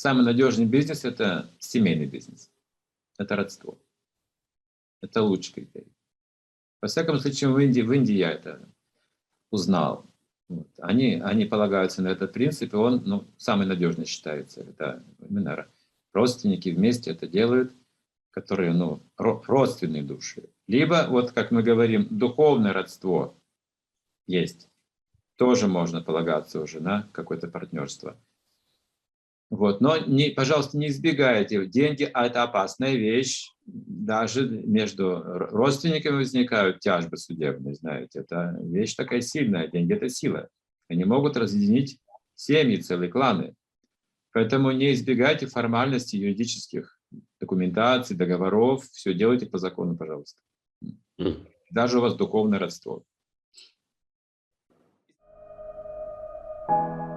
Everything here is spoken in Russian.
самый надежный бизнес – это семейный бизнес. Это родство. Это лучший критерий. Во всяком случае, в Индии, в Индии я это узнал. Вот. Они, они полагаются на этот принцип, и он ну, самый надежный считается. Это именно родственники вместе это делают, которые ну, ро- родственные души. Либо, вот как мы говорим, духовное родство есть. Тоже можно полагаться уже на какое-то партнерство. Вот. Но, не, пожалуйста, не избегайте. Деньги – это опасная вещь. Даже между родственниками возникают тяжбы судебные, знаете. Это вещь такая сильная. Деньги – это сила. Они могут разъединить семьи, целые кланы. Поэтому не избегайте формальности юридических документаций, договоров. Все делайте по закону, пожалуйста. Даже у вас духовное родство. Thank you.